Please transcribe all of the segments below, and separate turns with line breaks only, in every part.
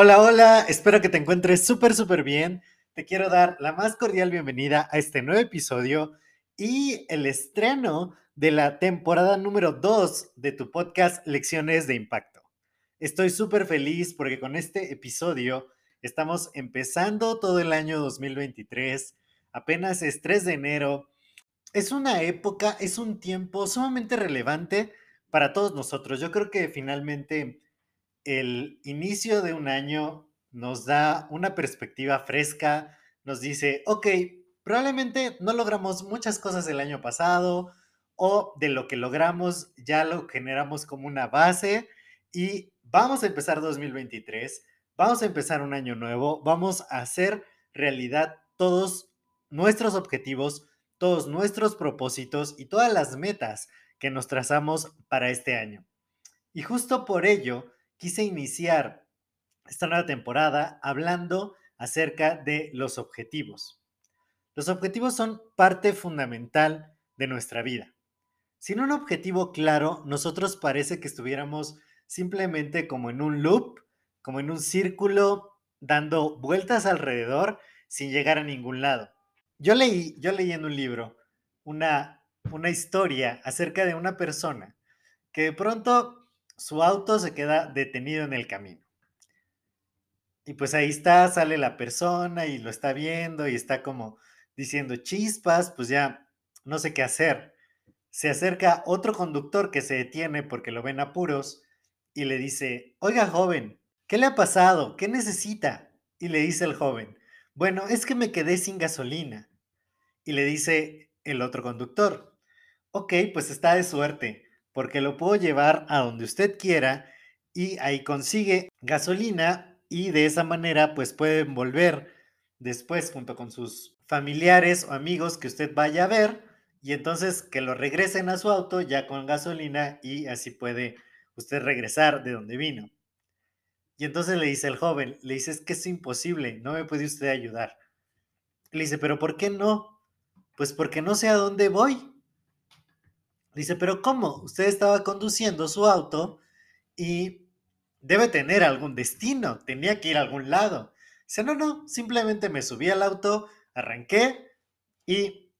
Hola, hola, espero que te encuentres súper, súper bien. Te quiero dar la más cordial bienvenida a este nuevo episodio y el estreno de la temporada número 2 de tu podcast Lecciones de Impacto. Estoy súper feliz porque con este episodio estamos empezando todo el año 2023, apenas es 3 de enero. Es una época, es un tiempo sumamente relevante para todos nosotros. Yo creo que finalmente el inicio de un año nos da una perspectiva fresca, nos dice, ok, probablemente no logramos muchas cosas del año pasado o de lo que logramos ya lo generamos como una base y vamos a empezar 2023, vamos a empezar un año nuevo, vamos a hacer realidad todos nuestros objetivos, todos nuestros propósitos y todas las metas que nos trazamos para este año. Y justo por ello quise iniciar esta nueva temporada hablando acerca de los objetivos. Los objetivos son parte fundamental de nuestra vida. Sin un objetivo claro, nosotros parece que estuviéramos simplemente como en un loop, como en un círculo, dando vueltas alrededor sin llegar a ningún lado. Yo leí, yo leí en un libro una una historia acerca de una persona que de pronto su auto se queda detenido en el camino. Y pues ahí está, sale la persona y lo está viendo y está como diciendo chispas, pues ya no sé qué hacer. Se acerca otro conductor que se detiene porque lo ven apuros y le dice, oiga joven, ¿qué le ha pasado? ¿Qué necesita? Y le dice el joven, bueno, es que me quedé sin gasolina. Y le dice el otro conductor, Ok, pues está de suerte, porque lo puedo llevar a donde usted quiera y ahí consigue gasolina y de esa manera pues pueden volver después junto con sus familiares o amigos que usted vaya a ver y entonces que lo regresen a su auto ya con gasolina y así puede usted regresar de donde vino. Y entonces le dice el joven, le dice, es que es imposible, no me puede usted ayudar. Le dice, pero ¿por qué no? Pues porque no sé a dónde voy. Dice, pero ¿cómo? Usted estaba conduciendo su auto y debe tener algún destino, tenía que ir a algún lado. Dice, no, no, simplemente me subí al auto, arranqué y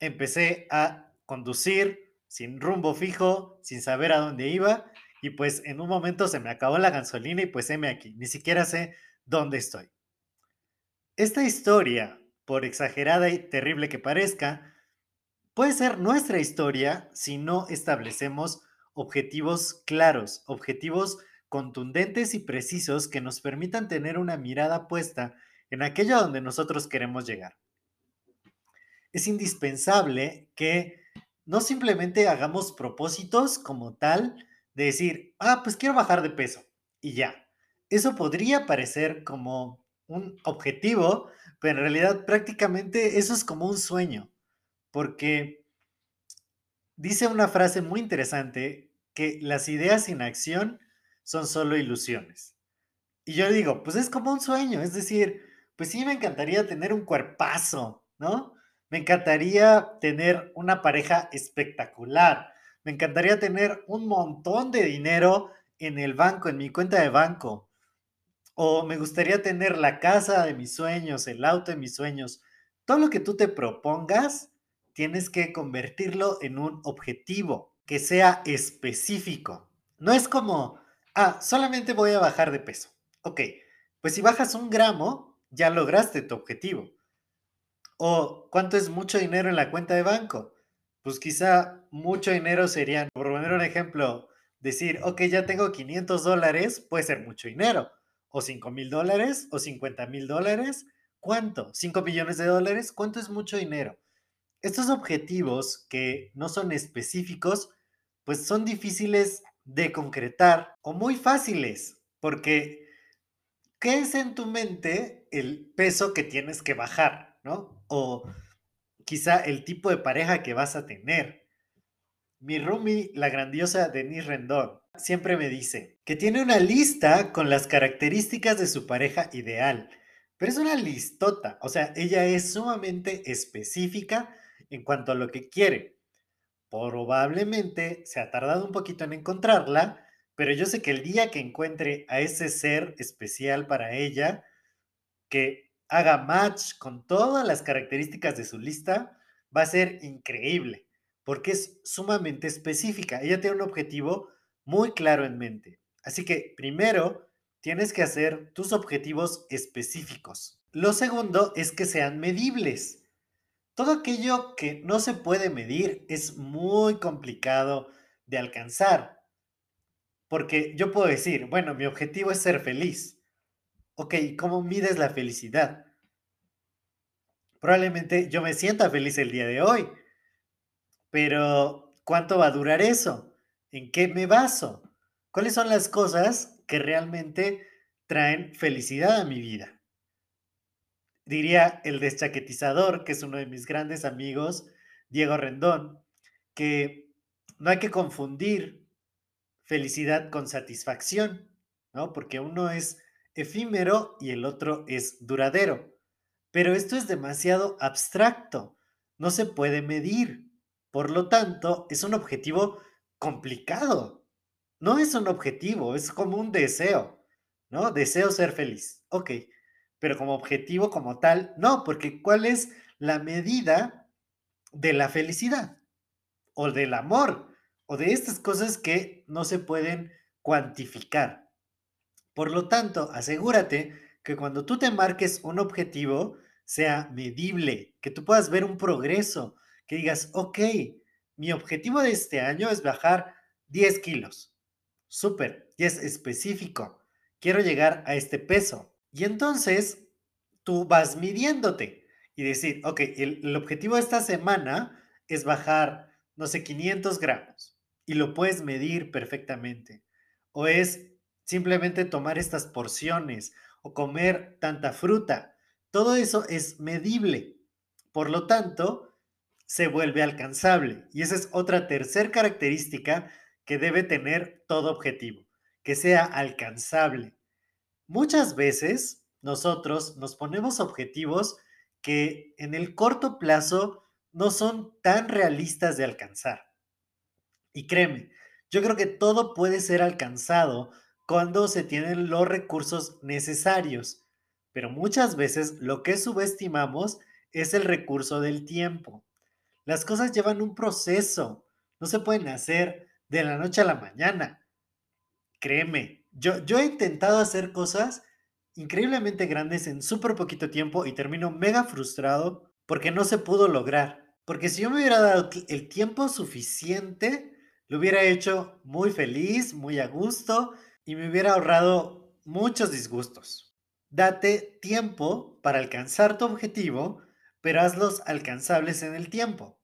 empecé a conducir sin rumbo fijo, sin saber a dónde iba. Y pues en un momento se me acabó la gasolina y pues heme aquí, ni siquiera sé dónde estoy. Esta historia, por exagerada y terrible que parezca, puede ser nuestra historia si no establecemos objetivos claros, objetivos contundentes y precisos que nos permitan tener una mirada puesta en aquello donde nosotros queremos llegar. Es indispensable que no simplemente hagamos propósitos como tal de decir, ah, pues quiero bajar de peso y ya. Eso podría parecer como un objetivo, pero en realidad prácticamente eso es como un sueño porque dice una frase muy interesante que las ideas sin acción son solo ilusiones. Y yo digo, pues es como un sueño, es decir, pues sí me encantaría tener un cuerpazo, ¿no? Me encantaría tener una pareja espectacular, me encantaría tener un montón de dinero en el banco, en mi cuenta de banco, o me gustaría tener la casa de mis sueños, el auto de mis sueños. Todo lo que tú te propongas, tienes que convertirlo en un objetivo que sea específico. No es como, ah, solamente voy a bajar de peso. Ok, pues si bajas un gramo, ya lograste tu objetivo. O cuánto es mucho dinero en la cuenta de banco. Pues quizá mucho dinero sería, por poner un ejemplo, decir, ok, ya tengo 500 dólares, puede ser mucho dinero. O 5 mil dólares, o 50 mil dólares. ¿Cuánto? ¿5 millones de dólares? ¿Cuánto es mucho dinero? Estos objetivos que no son específicos pues son difíciles de concretar o muy fáciles, porque ¿qué es en tu mente el peso que tienes que bajar, ¿no? O quizá el tipo de pareja que vas a tener. Mi roomie, la grandiosa Denise Rendón, siempre me dice que tiene una lista con las características de su pareja ideal, pero es una listota, o sea, ella es sumamente específica en cuanto a lo que quiere. Probablemente se ha tardado un poquito en encontrarla, pero yo sé que el día que encuentre a ese ser especial para ella, que haga match con todas las características de su lista, va a ser increíble, porque es sumamente específica. Ella tiene un objetivo muy claro en mente. Así que primero tienes que hacer tus objetivos específicos. Lo segundo es que sean medibles. Todo aquello que no se puede medir es muy complicado de alcanzar. Porque yo puedo decir, bueno, mi objetivo es ser feliz. Ok, ¿cómo mides la felicidad? Probablemente yo me sienta feliz el día de hoy, pero ¿cuánto va a durar eso? ¿En qué me baso? ¿Cuáles son las cosas que realmente traen felicidad a mi vida? Diría el deschaquetizador, que es uno de mis grandes amigos, Diego Rendón, que no hay que confundir felicidad con satisfacción, ¿no? Porque uno es efímero y el otro es duradero. Pero esto es demasiado abstracto, no se puede medir. Por lo tanto, es un objetivo complicado. No es un objetivo, es como un deseo, ¿no? Deseo ser feliz. Ok, pero como objetivo como tal, no, porque ¿cuál es la medida de la felicidad? O del amor, o de estas cosas que no se pueden cuantificar. Por lo tanto, asegúrate que cuando tú te marques un objetivo, sea medible, que tú puedas ver un progreso, que digas, ok, mi objetivo de este año es bajar 10 kilos. Súper, y es específico. Quiero llegar a este peso. Y entonces tú vas midiéndote y decir, ok, el, el objetivo de esta semana es bajar, no sé, 500 gramos. Y lo puedes medir perfectamente. O es simplemente tomar estas porciones o comer tanta fruta. Todo eso es medible. Por lo tanto, se vuelve alcanzable. Y esa es otra tercera característica que debe tener todo objetivo, que sea alcanzable. Muchas veces nosotros nos ponemos objetivos que en el corto plazo no son tan realistas de alcanzar. Y créeme, yo creo que todo puede ser alcanzado cuando se tienen los recursos necesarios, pero muchas veces lo que subestimamos es el recurso del tiempo. Las cosas llevan un proceso, no se pueden hacer de la noche a la mañana. Créeme, yo, he intentado hacer cosas increíblemente grandes en súper poquito tiempo y termino mega frustrado porque no se pudo lograr. Porque si yo me hubiera dado el tiempo suficiente, lo hubiera hecho muy feliz, muy a gusto y me hubiera ahorrado muchos disgustos. Date tiempo para alcanzar tu objetivo, pero hazlos alcanzables en el tiempo.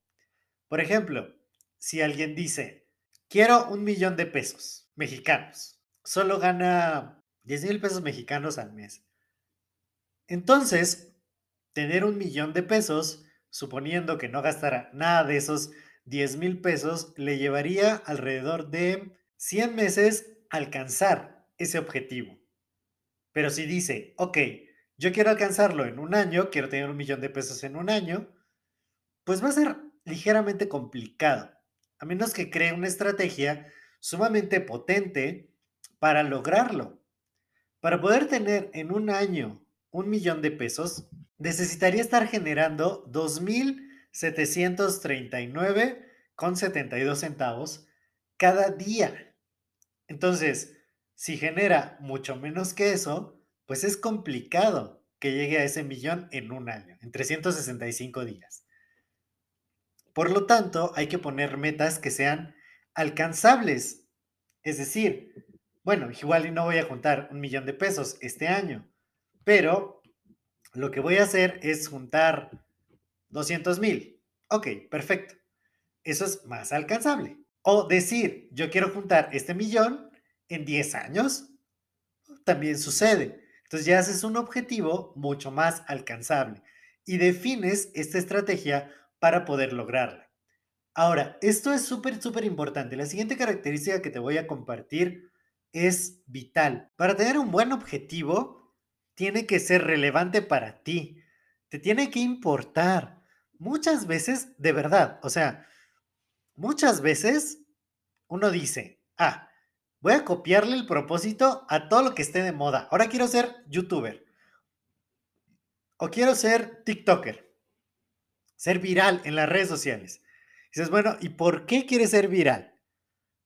Por ejemplo, si alguien dice, quiero un millón de pesos mexicanos, solo gana 10 mil pesos mexicanos al mes. Entonces, tener un millón de pesos, suponiendo que no gastara nada de esos 10 mil pesos, le llevaría alrededor de 100 meses alcanzar ese objetivo. Pero si dice, ok, yo quiero alcanzarlo en un año, quiero tener un millón de pesos en un año, pues va a ser ligeramente complicado, a menos que cree una estrategia sumamente potente para lograrlo. Para poder tener en un año un millón de pesos, necesitaría estar generando 2.739,72 centavos cada día. Entonces, si genera mucho menos que eso, pues es complicado que llegue a ese millón en un año, en 365 días. Por lo tanto, hay que poner metas que sean alcanzables. Es decir, bueno, igual no voy a juntar un millón de pesos este año, pero lo que voy a hacer es juntar 200 mil. Ok, perfecto. Eso es más alcanzable. O decir, yo quiero juntar este millón en 10 años, también sucede. Entonces ya haces un objetivo mucho más alcanzable y defines esta estrategia para poder lograrla. Ahora, esto es súper, súper importante. La siguiente característica que te voy a compartir es vital. Para tener un buen objetivo, tiene que ser relevante para ti. Te tiene que importar. Muchas veces, de verdad, o sea, muchas veces uno dice, ah, voy a copiarle el propósito a todo lo que esté de moda. Ahora quiero ser youtuber. O quiero ser TikToker. Ser viral en las redes sociales. dices, bueno, ¿y por qué quieres ser viral?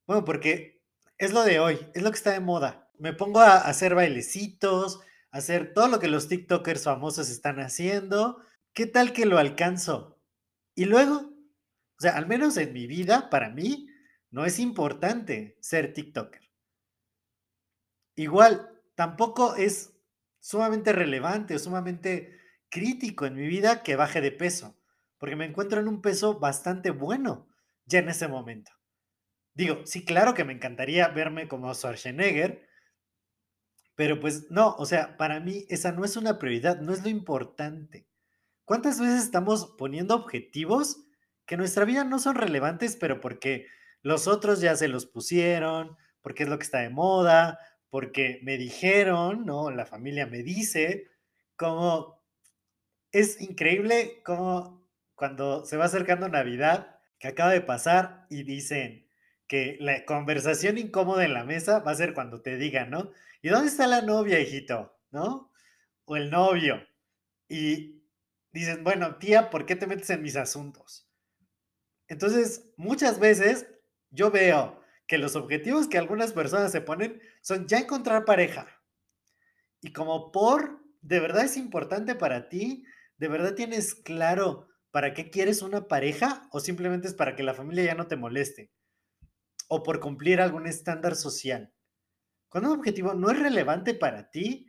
Bueno, porque es lo de hoy, es lo que está de moda. Me pongo a hacer bailecitos, a hacer todo lo que los TikTokers famosos están haciendo. ¿Qué tal que lo alcanzo? Y luego, o sea, al menos en mi vida, para mí, no es importante ser TikToker. Igual, tampoco es sumamente relevante o sumamente crítico en mi vida que baje de peso, porque me encuentro en un peso bastante bueno ya en ese momento. Digo, sí, claro que me encantaría verme como Schwarzenegger, pero pues no, o sea, para mí esa no es una prioridad, no es lo importante. ¿Cuántas veces estamos poniendo objetivos que en nuestra vida no son relevantes, pero porque los otros ya se los pusieron, porque es lo que está de moda, porque me dijeron, ¿no? La familia me dice, como es increíble como cuando se va acercando Navidad, que acaba de pasar y dicen la conversación incómoda en la mesa va a ser cuando te digan, ¿no? ¿Y dónde está la novia, hijito? ¿No? O el novio. Y dicen, bueno, tía, ¿por qué te metes en mis asuntos? Entonces, muchas veces yo veo que los objetivos que algunas personas se ponen son ya encontrar pareja. Y como por, de verdad es importante para ti, de verdad tienes claro para qué quieres una pareja o simplemente es para que la familia ya no te moleste o por cumplir algún estándar social. Cuando un objetivo no es relevante para ti,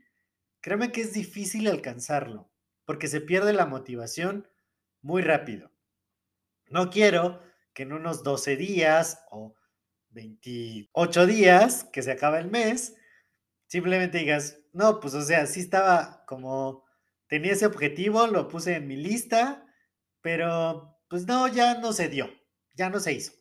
créeme que es difícil alcanzarlo porque se pierde la motivación muy rápido. No quiero que en unos 12 días o 28 días que se acaba el mes, simplemente digas, no, pues o sea, sí estaba como, tenía ese objetivo, lo puse en mi lista, pero pues no, ya no se dio, ya no se hizo,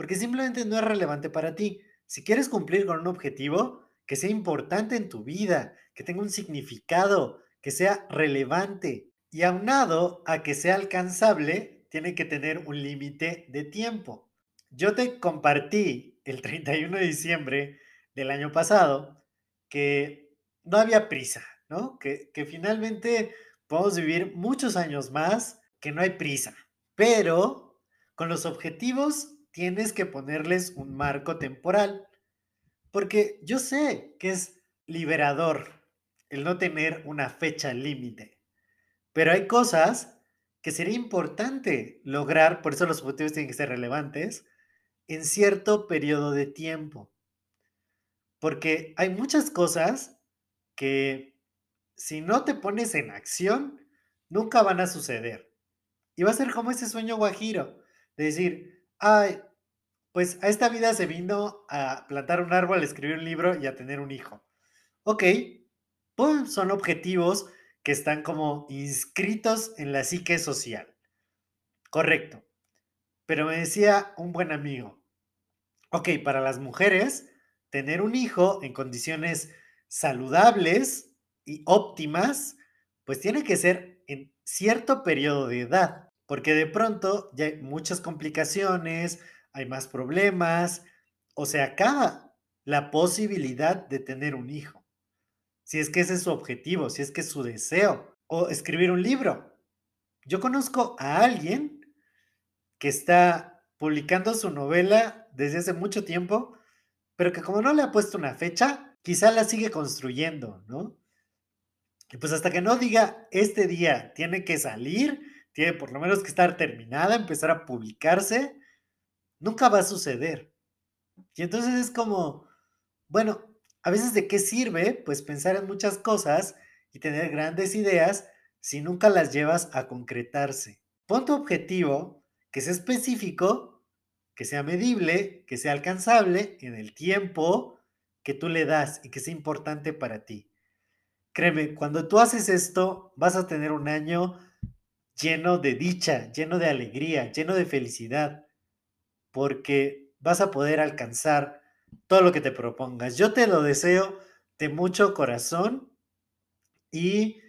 porque simplemente no es relevante para ti. Si quieres cumplir con un objetivo, que sea importante en tu vida, que tenga un significado, que sea relevante y aunado a que sea alcanzable, tiene que tener un límite de tiempo. Yo te compartí el 31 de diciembre del año pasado que no había prisa, ¿no? Que, que finalmente podemos vivir muchos años más, que no hay prisa, pero con los objetivos tienes que ponerles un marco temporal, porque yo sé que es liberador el no tener una fecha límite, pero hay cosas que sería importante lograr, por eso los objetivos tienen que ser relevantes, en cierto periodo de tiempo. Porque hay muchas cosas que si no te pones en acción, nunca van a suceder. Y va a ser como ese sueño guajiro, de decir, ay, pues a esta vida se vino a plantar un árbol, escribir un libro y a tener un hijo. Ok, pues son objetivos que están como inscritos en la psique social. Correcto. Pero me decía un buen amigo, Ok, para las mujeres, tener un hijo en condiciones saludables y óptimas, pues tiene que ser en cierto periodo de edad, porque de pronto ya hay muchas complicaciones, hay más problemas, o se acaba la posibilidad de tener un hijo. Si es que ese es su objetivo, si es que es su deseo, o escribir un libro. Yo conozco a alguien que está publicando su novela desde hace mucho tiempo, pero que como no le ha puesto una fecha, quizá la sigue construyendo, ¿no? Y pues hasta que no diga, este día tiene que salir, tiene por lo menos que estar terminada, empezar a publicarse, nunca va a suceder. Y entonces es como, bueno, a veces de qué sirve, pues pensar en muchas cosas y tener grandes ideas si nunca las llevas a concretarse. Pon tu objetivo, que sea específico, que sea medible, que sea alcanzable en el tiempo que tú le das y que sea importante para ti. Créeme, cuando tú haces esto, vas a tener un año lleno de dicha, lleno de alegría, lleno de felicidad, porque vas a poder alcanzar todo lo que te propongas. Yo te lo deseo de mucho corazón y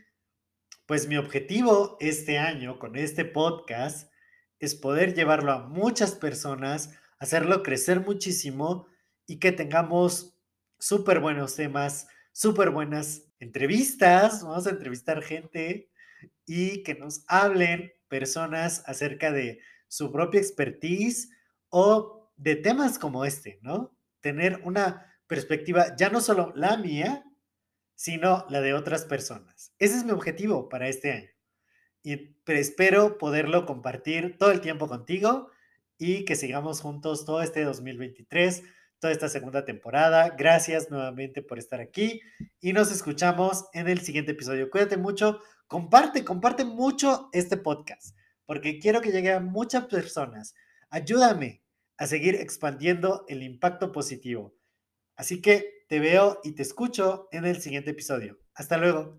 pues mi objetivo este año con este podcast es poder llevarlo a muchas personas, hacerlo crecer muchísimo y que tengamos súper buenos temas, súper buenas entrevistas. Vamos a entrevistar gente y que nos hablen personas acerca de su propia expertise o de temas como este, ¿no? Tener una perspectiva, ya no solo la mía, sino la de otras personas. Ese es mi objetivo para este año. Y espero poderlo compartir todo el tiempo contigo y que sigamos juntos todo este 2023, toda esta segunda temporada. Gracias nuevamente por estar aquí y nos escuchamos en el siguiente episodio. Cuídate mucho, comparte, comparte mucho este podcast porque quiero que llegue a muchas personas. Ayúdame a seguir expandiendo el impacto positivo. Así que te veo y te escucho en el siguiente episodio. Hasta luego.